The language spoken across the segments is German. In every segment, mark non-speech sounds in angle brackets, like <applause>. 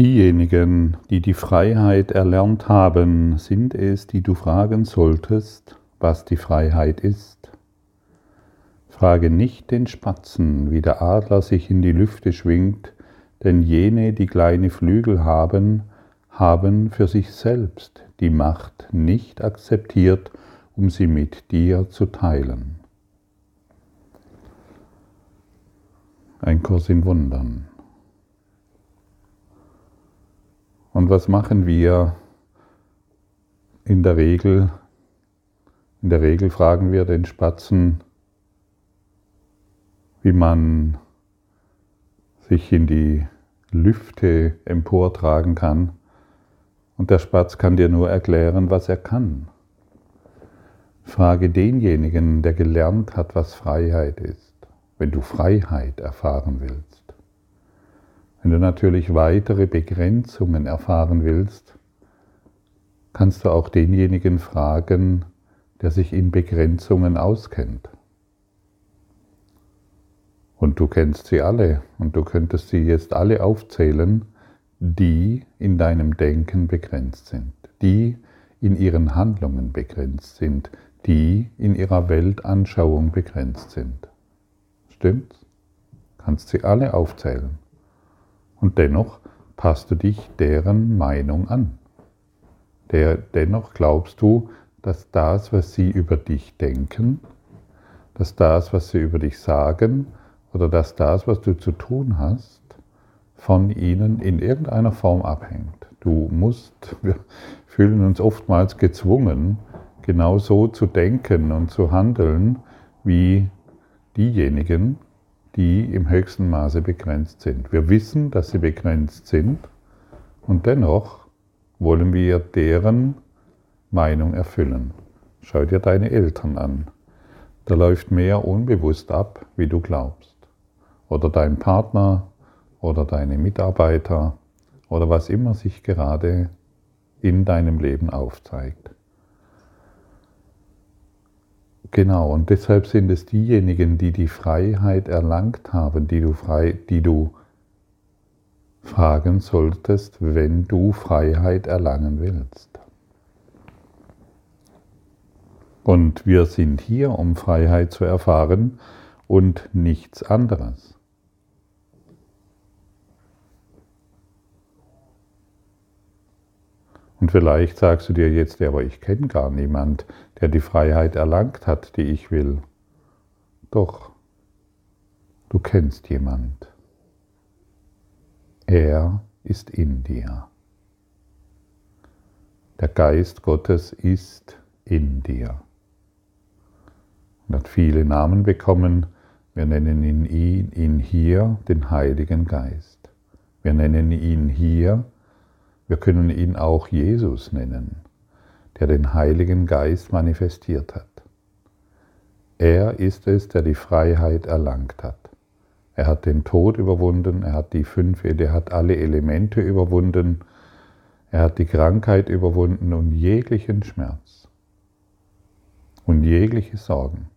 Diejenigen, die die Freiheit erlernt haben, sind es, die du fragen solltest, was die Freiheit ist. Frage nicht den Spatzen, wie der Adler sich in die Lüfte schwingt, denn jene, die kleine Flügel haben, haben für sich selbst die Macht nicht akzeptiert, um sie mit dir zu teilen. Ein Kurs in Wundern. Und was machen wir in der Regel? In der Regel fragen wir den Spatzen, wie man sich in die Lüfte emportragen kann. Und der Spatz kann dir nur erklären, was er kann. Frage denjenigen, der gelernt hat, was Freiheit ist, wenn du Freiheit erfahren willst. Wenn du natürlich weitere Begrenzungen erfahren willst, kannst du auch denjenigen fragen, der sich in Begrenzungen auskennt. Und du kennst sie alle und du könntest sie jetzt alle aufzählen, die in deinem Denken begrenzt sind, die in ihren Handlungen begrenzt sind, die in ihrer Weltanschauung begrenzt sind. Stimmt's? Kannst sie alle aufzählen. Und dennoch passt du dich deren Meinung an. Der, dennoch glaubst du, dass das, was sie über dich denken, dass das, was sie über dich sagen oder dass das, was du zu tun hast, von ihnen in irgendeiner Form abhängt. Du musst, wir fühlen uns oftmals gezwungen, genau so zu denken und zu handeln wie diejenigen, die im höchsten Maße begrenzt sind. Wir wissen, dass sie begrenzt sind und dennoch wollen wir deren Meinung erfüllen. Schau dir deine Eltern an. Da läuft mehr unbewusst ab, wie du glaubst. Oder dein Partner oder deine Mitarbeiter oder was immer sich gerade in deinem Leben aufzeigt. Genau, und deshalb sind es diejenigen, die die Freiheit erlangt haben, die du, frei, die du fragen solltest, wenn du Freiheit erlangen willst. Und wir sind hier, um Freiheit zu erfahren und nichts anderes. Und vielleicht sagst du dir jetzt, aber ich kenne gar niemand, der die Freiheit erlangt hat, die ich will. Doch, du kennst jemand. Er ist in dir. Der Geist Gottes ist in dir. Und hat viele Namen bekommen. Wir nennen ihn, ihn hier den Heiligen Geist. Wir nennen ihn hier wir können ihn auch Jesus nennen, der den Heiligen Geist manifestiert hat. Er ist es, der die Freiheit erlangt hat. Er hat den Tod überwunden, er hat die fünf, er hat alle Elemente überwunden, er hat die Krankheit überwunden und jeglichen Schmerz und jegliche Sorgen.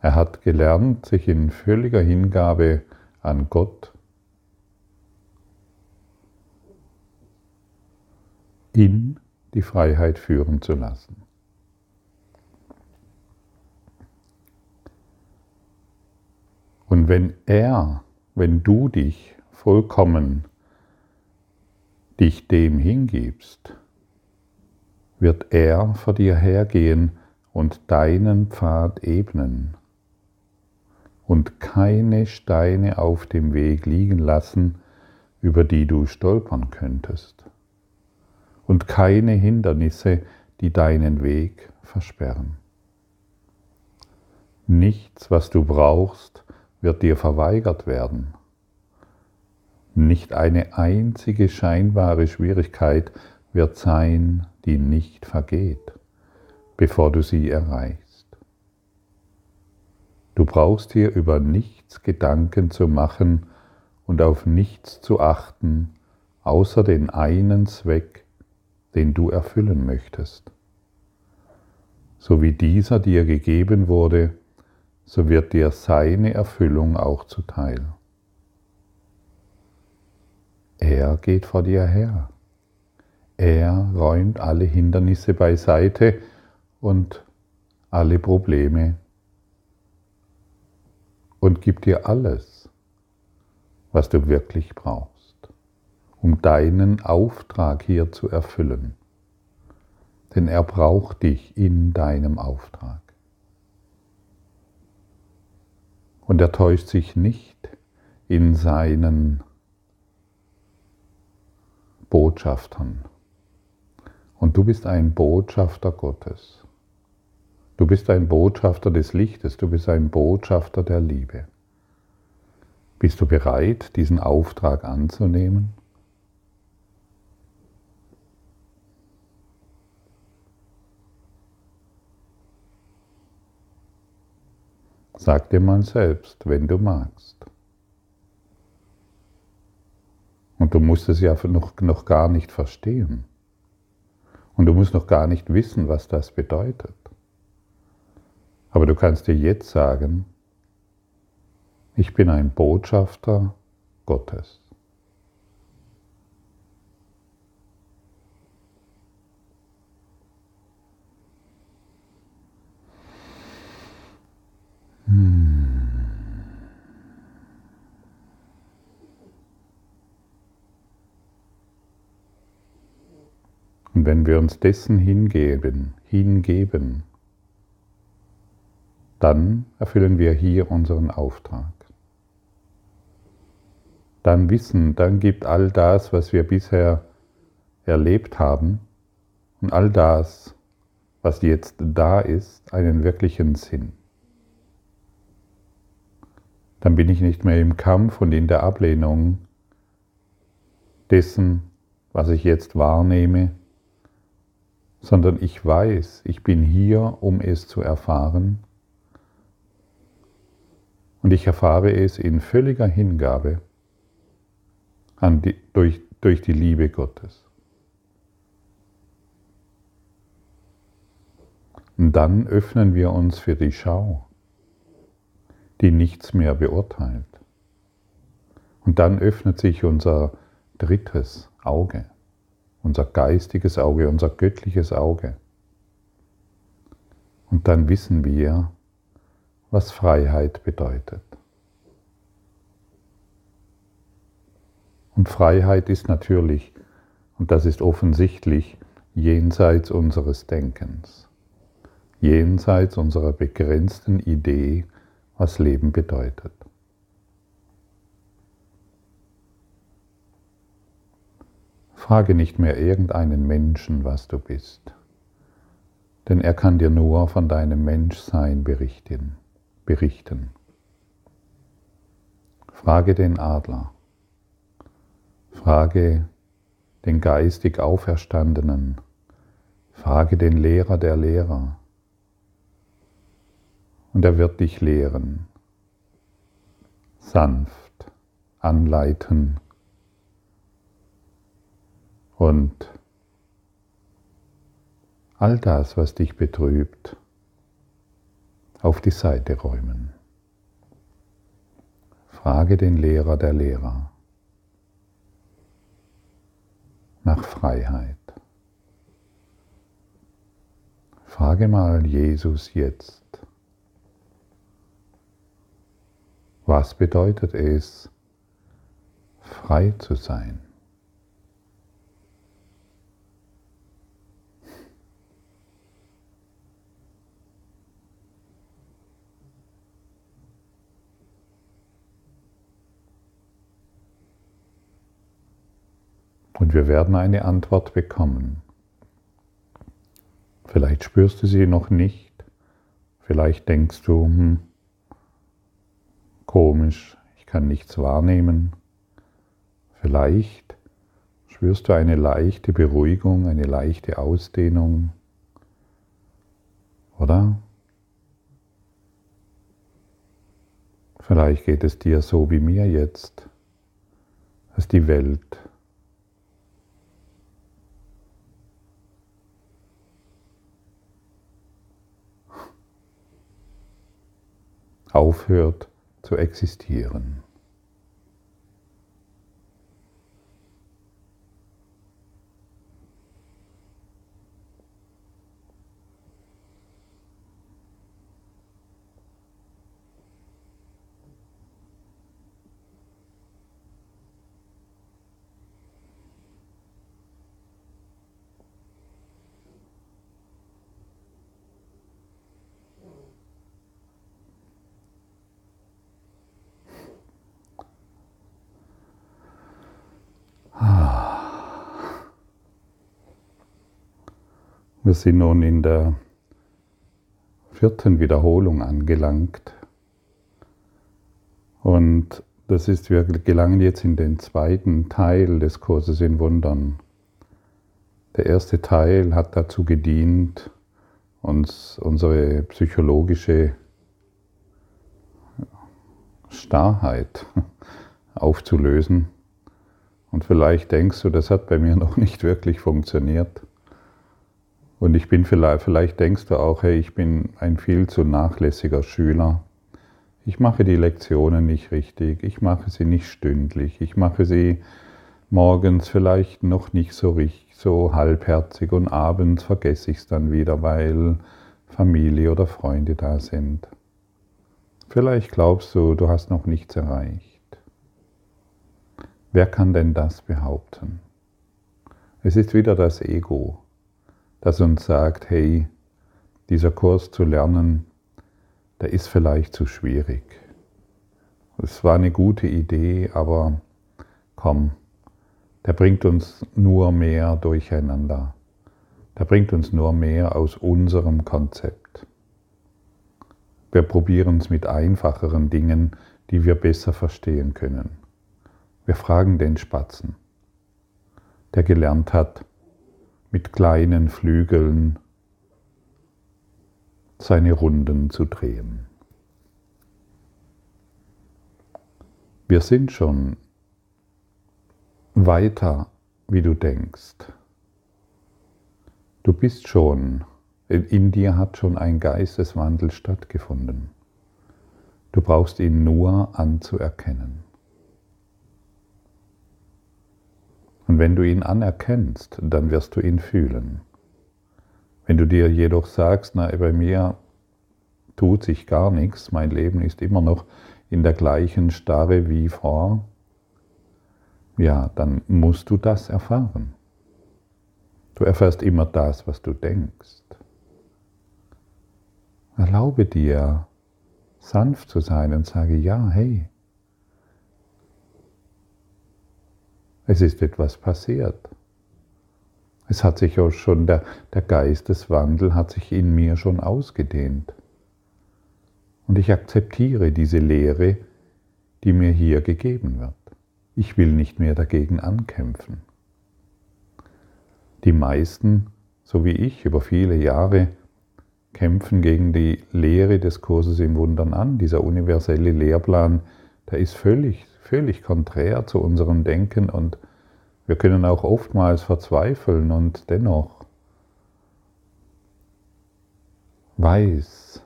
Er hat gelernt, sich in völliger Hingabe an Gott in die Freiheit führen zu lassen. Und wenn er, wenn du dich vollkommen dich dem hingibst, wird er vor dir hergehen und deinen Pfad ebnen und keine Steine auf dem Weg liegen lassen, über die du stolpern könntest und keine Hindernisse, die deinen Weg versperren. Nichts, was du brauchst, wird dir verweigert werden. Nicht eine einzige scheinbare Schwierigkeit wird sein, die nicht vergeht, bevor du sie erreichst. Du brauchst dir über nichts Gedanken zu machen und auf nichts zu achten, außer den einen Zweck, den du erfüllen möchtest. So wie dieser dir gegeben wurde, so wird dir seine Erfüllung auch zuteil. Er geht vor dir her. Er räumt alle Hindernisse beiseite und alle Probleme und gibt dir alles, was du wirklich brauchst, um deinen Auftrag hier zu erfüllen. Denn er braucht dich in deinem Auftrag. Und er täuscht sich nicht in seinen Botschaftern. Und du bist ein Botschafter Gottes. Du bist ein Botschafter des Lichtes, du bist ein Botschafter der Liebe. Bist du bereit, diesen Auftrag anzunehmen? Sag dir mal selbst, wenn du magst. Und du musst es ja noch, noch gar nicht verstehen. Und du musst noch gar nicht wissen, was das bedeutet. Aber du kannst dir jetzt sagen, ich bin ein Botschafter Gottes. Und wenn wir uns dessen hingeben, hingeben, dann erfüllen wir hier unseren Auftrag. Dann wissen, dann gibt all das, was wir bisher erlebt haben und all das, was jetzt da ist, einen wirklichen Sinn. Dann bin ich nicht mehr im Kampf und in der Ablehnung dessen, was ich jetzt wahrnehme, sondern ich weiß, ich bin hier, um es zu erfahren und ich erfahre es in völliger Hingabe die, durch, durch die Liebe Gottes. Und dann öffnen wir uns für die Schau, die nichts mehr beurteilt. Und dann öffnet sich unser drittes Auge, unser geistiges Auge, unser göttliches Auge. Und dann wissen wir, was Freiheit bedeutet. Und Freiheit ist natürlich, und das ist offensichtlich, jenseits unseres Denkens, jenseits unserer begrenzten Idee, was Leben bedeutet. Frage nicht mehr irgendeinen Menschen, was du bist, denn er kann dir nur von deinem Menschsein berichten berichten. Frage den Adler, frage den geistig Auferstandenen, frage den Lehrer der Lehrer. Und er wird dich lehren, sanft anleiten und all das, was dich betrübt, auf die Seite räumen. Frage den Lehrer der Lehrer nach Freiheit. Frage mal Jesus jetzt, was bedeutet es, frei zu sein? Und wir werden eine Antwort bekommen. Vielleicht spürst du sie noch nicht. Vielleicht denkst du, hm, komisch, ich kann nichts wahrnehmen. Vielleicht spürst du eine leichte Beruhigung, eine leichte Ausdehnung. Oder? Vielleicht geht es dir so wie mir jetzt, dass die Welt aufhört zu existieren. Wir sind nun in der vierten Wiederholung angelangt. Und das ist, wir gelangen jetzt in den zweiten Teil des Kurses in Wundern. Der erste Teil hat dazu gedient, uns unsere psychologische Starrheit <laughs> aufzulösen. Und vielleicht denkst du, das hat bei mir noch nicht wirklich funktioniert. Und ich bin vielleicht, vielleicht denkst du auch, hey, ich bin ein viel zu nachlässiger Schüler. Ich mache die Lektionen nicht richtig, ich mache sie nicht stündlich, ich mache sie morgens vielleicht noch nicht so richtig, so halbherzig und abends vergesse ich es dann wieder, weil Familie oder Freunde da sind. Vielleicht glaubst du, du hast noch nichts erreicht. Wer kann denn das behaupten? Es ist wieder das Ego das uns sagt, hey, dieser Kurs zu lernen, der ist vielleicht zu schwierig. Es war eine gute Idee, aber komm, der bringt uns nur mehr durcheinander. Der bringt uns nur mehr aus unserem Konzept. Wir probieren es mit einfacheren Dingen, die wir besser verstehen können. Wir fragen den Spatzen, der gelernt hat, mit kleinen Flügeln seine Runden zu drehen. Wir sind schon weiter, wie du denkst. Du bist schon, in dir hat schon ein Geisteswandel stattgefunden. Du brauchst ihn nur anzuerkennen. Und wenn du ihn anerkennst, dann wirst du ihn fühlen. Wenn du dir jedoch sagst, na, bei mir tut sich gar nichts, mein Leben ist immer noch in der gleichen Starre wie vor, ja, dann musst du das erfahren. Du erfährst immer das, was du denkst. Erlaube dir, sanft zu sein und sage, ja, hey, Es ist etwas passiert. Es hat sich auch schon, der, der Geisteswandel hat sich in mir schon ausgedehnt. Und ich akzeptiere diese Lehre, die mir hier gegeben wird. Ich will nicht mehr dagegen ankämpfen. Die meisten, so wie ich, über viele Jahre kämpfen gegen die Lehre des Kurses im Wundern an. Dieser universelle Lehrplan, der ist völlig völlig konträr zu unserem Denken und wir können auch oftmals verzweifeln und dennoch weiß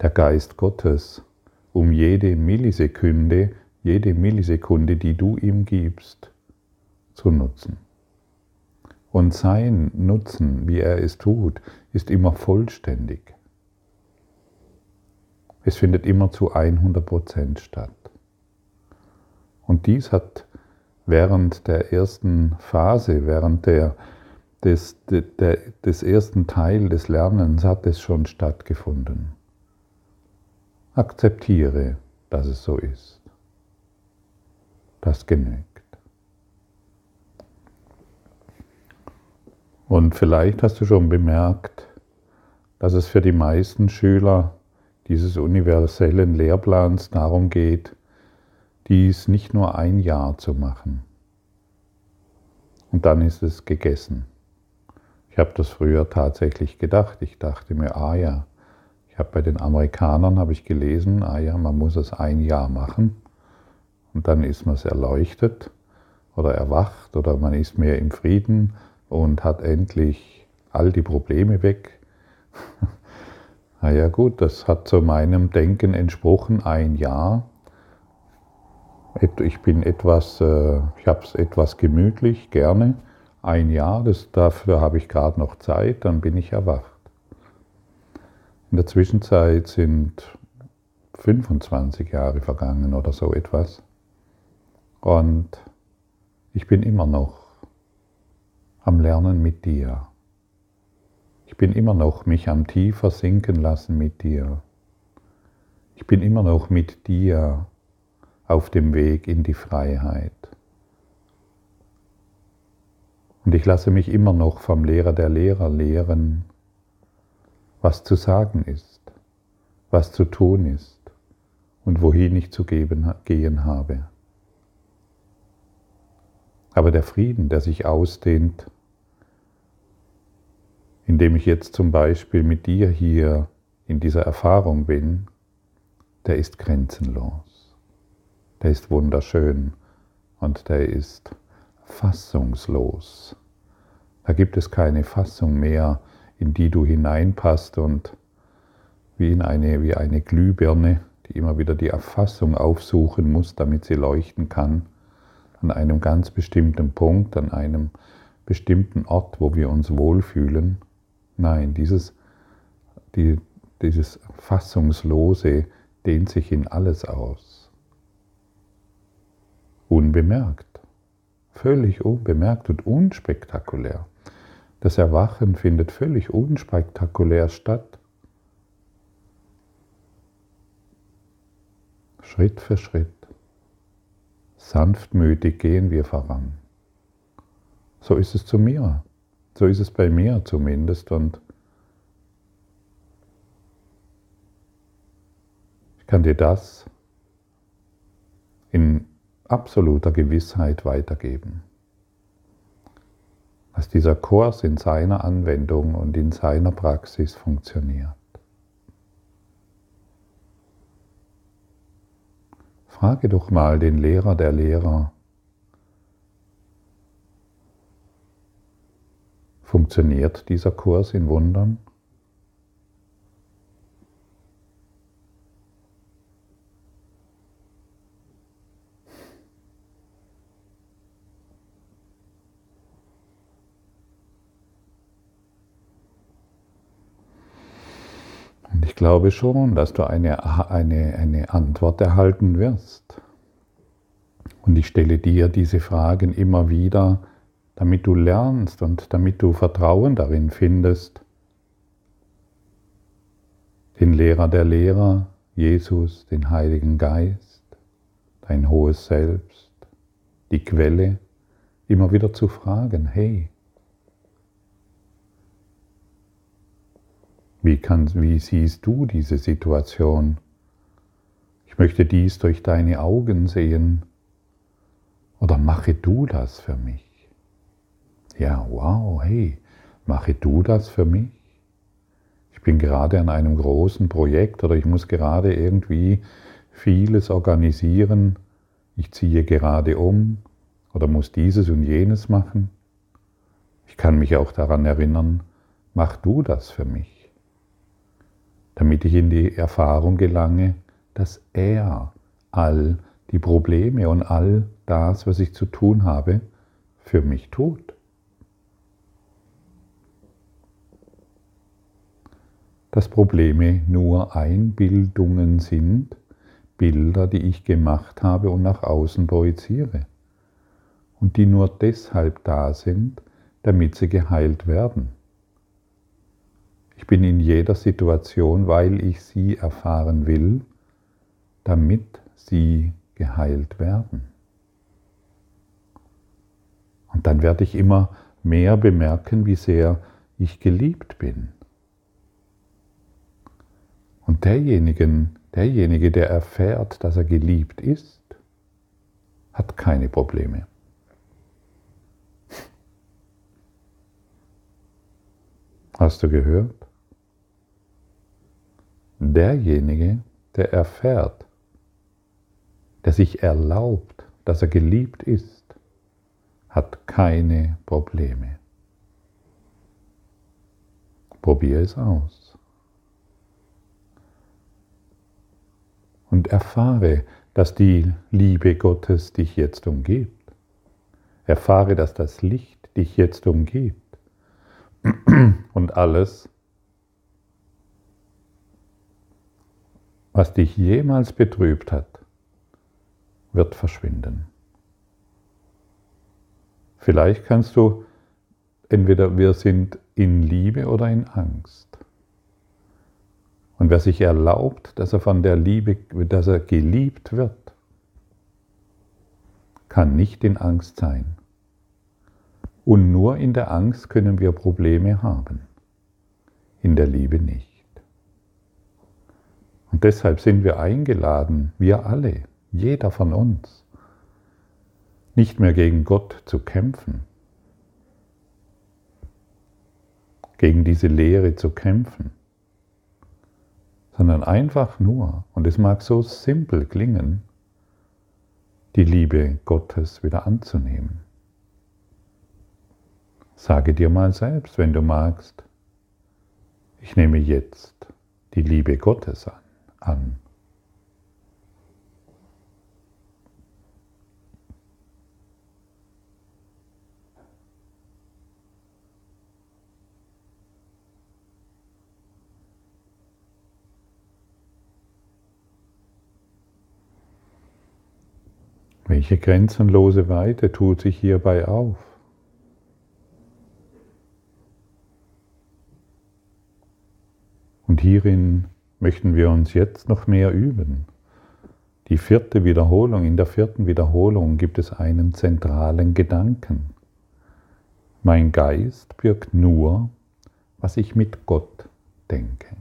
der Geist Gottes um jede Millisekunde, jede Millisekunde, die du ihm gibst, zu nutzen. Und sein Nutzen, wie er es tut, ist immer vollständig. Es findet immer zu 100% statt. Und dies hat während der ersten Phase, während der, des, der, des ersten Teil des Lernens hat es schon stattgefunden. Akzeptiere, dass es so ist. Das genügt. Und vielleicht hast du schon bemerkt, dass es für die meisten Schüler dieses universellen Lehrplans darum geht, dies nicht nur ein Jahr zu machen. Und dann ist es gegessen. Ich habe das früher tatsächlich gedacht. Ich dachte mir, ah ja, ich habe bei den Amerikanern habe ich gelesen, ah ja, man muss es ein Jahr machen und dann ist man es erleuchtet oder erwacht oder man ist mehr im Frieden und hat endlich all die Probleme weg. Na <laughs> ja gut, das hat zu meinem Denken entsprochen, ein Jahr ich bin etwas, äh, ich habe es etwas gemütlich, gerne. Ein Jahr, das, dafür habe ich gerade noch Zeit, dann bin ich erwacht. In der Zwischenzeit sind 25 Jahre vergangen oder so etwas. Und ich bin immer noch am Lernen mit dir. Ich bin immer noch mich am tiefer sinken lassen mit dir. Ich bin immer noch mit dir auf dem Weg in die Freiheit. Und ich lasse mich immer noch vom Lehrer der Lehrer lehren, was zu sagen ist, was zu tun ist und wohin ich zu gehen habe. Aber der Frieden, der sich ausdehnt, indem ich jetzt zum Beispiel mit dir hier in dieser Erfahrung bin, der ist grenzenlos, der ist wunderschön und der ist fassungslos. Da gibt es keine Fassung mehr, in die du hineinpasst und wie in eine, wie eine Glühbirne, die immer wieder die Erfassung aufsuchen muss, damit sie leuchten kann, an einem ganz bestimmten Punkt, an einem bestimmten Ort, wo wir uns wohlfühlen. Nein, dieses, die, dieses Fassungslose dehnt sich in alles aus. Unbemerkt völlig unbemerkt und unspektakulär. Das Erwachen findet völlig unspektakulär statt. Schritt für Schritt, sanftmütig gehen wir voran. So ist es zu mir, so ist es bei mir zumindest und ich kann dir das in absoluter Gewissheit weitergeben. Dass dieser Kurs in seiner Anwendung und in seiner Praxis funktioniert. Frage doch mal den Lehrer der Lehrer, funktioniert dieser Kurs in Wundern? ich glaube schon, dass du eine, eine, eine Antwort erhalten wirst. Und ich stelle dir diese Fragen immer wieder, damit du lernst und damit du Vertrauen darin findest, den Lehrer der Lehrer, Jesus, den Heiligen Geist, dein hohes Selbst, die Quelle, immer wieder zu fragen, hey, Wie, kann, wie siehst du diese Situation? Ich möchte dies durch deine Augen sehen. Oder mache du das für mich? Ja, wow, hey, mache du das für mich? Ich bin gerade an einem großen Projekt oder ich muss gerade irgendwie vieles organisieren. Ich ziehe gerade um oder muss dieses und jenes machen. Ich kann mich auch daran erinnern, mach du das für mich damit ich in die Erfahrung gelange, dass er all die Probleme und all das, was ich zu tun habe, für mich tut. Dass Probleme nur Einbildungen sind, Bilder, die ich gemacht habe und nach außen projiziere und die nur deshalb da sind, damit sie geheilt werden. Ich bin in jeder Situation, weil ich sie erfahren will, damit sie geheilt werden. Und dann werde ich immer mehr bemerken, wie sehr ich geliebt bin. Und derjenige, derjenige, der erfährt, dass er geliebt ist, hat keine Probleme. Hast du gehört? Derjenige, der erfährt, der sich erlaubt, dass er geliebt ist, hat keine Probleme. Probier es aus. Und erfahre, dass die Liebe Gottes dich jetzt umgibt. Erfahre, dass das Licht dich jetzt umgibt. Und alles, was dich jemals betrübt hat, wird verschwinden. Vielleicht kannst du entweder wir sind in Liebe oder in Angst. Und wer sich erlaubt, dass er von der Liebe, dass er geliebt wird, kann nicht in Angst sein. Und nur in der Angst können wir Probleme haben, in der Liebe nicht. Und deshalb sind wir eingeladen, wir alle, jeder von uns, nicht mehr gegen Gott zu kämpfen, gegen diese Lehre zu kämpfen, sondern einfach nur, und es mag so simpel klingen, die Liebe Gottes wieder anzunehmen. Sage dir mal selbst, wenn du magst, ich nehme jetzt die Liebe Gottes an. An. Welche grenzenlose Weite tut sich hierbei auf? Und hierin möchten wir uns jetzt noch mehr üben. Die vierte Wiederholung, in der vierten Wiederholung gibt es einen zentralen Gedanken. Mein Geist birgt nur, was ich mit Gott denke.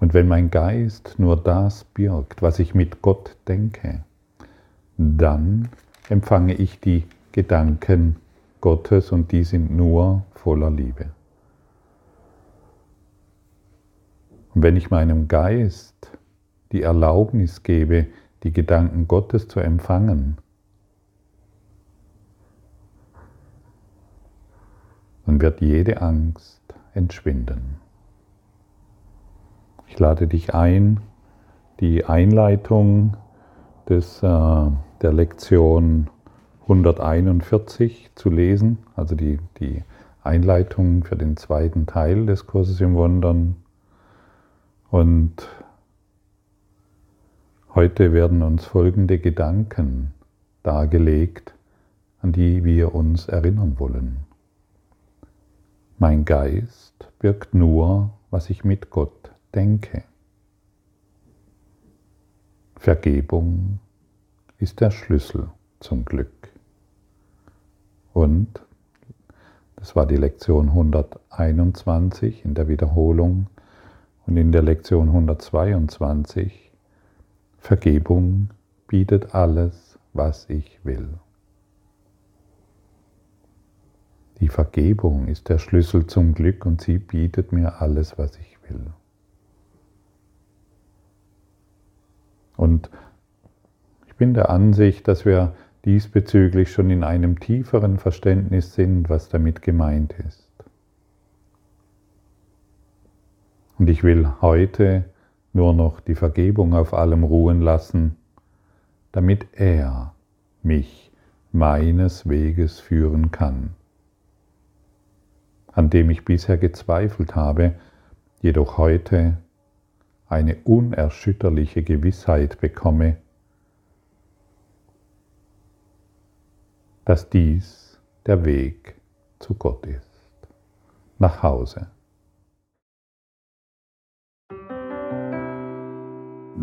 Und wenn mein Geist nur das birgt, was ich mit Gott denke, dann empfange ich die Gedanken Gottes und die sind nur voller Liebe. Und wenn ich meinem Geist die Erlaubnis gebe, die Gedanken Gottes zu empfangen, dann wird jede Angst entschwinden. Ich lade dich ein, die Einleitung des, äh, der Lektion 141 zu lesen, also die, die Einleitung für den zweiten Teil des Kurses im Wundern. Und heute werden uns folgende Gedanken dargelegt, an die wir uns erinnern wollen. Mein Geist birgt nur, was ich mit Gott denke. Vergebung ist der Schlüssel zum Glück. Und, das war die Lektion 121 in der Wiederholung und in der Lektion 122, Vergebung bietet alles, was ich will. Die Vergebung ist der Schlüssel zum Glück und sie bietet mir alles, was ich will. Und ich bin der Ansicht, dass wir diesbezüglich schon in einem tieferen Verständnis sind, was damit gemeint ist. Und ich will heute nur noch die Vergebung auf allem ruhen lassen, damit er mich meines Weges führen kann, an dem ich bisher gezweifelt habe, jedoch heute eine unerschütterliche Gewissheit bekomme, dass dies der Weg zu Gott ist, nach Hause.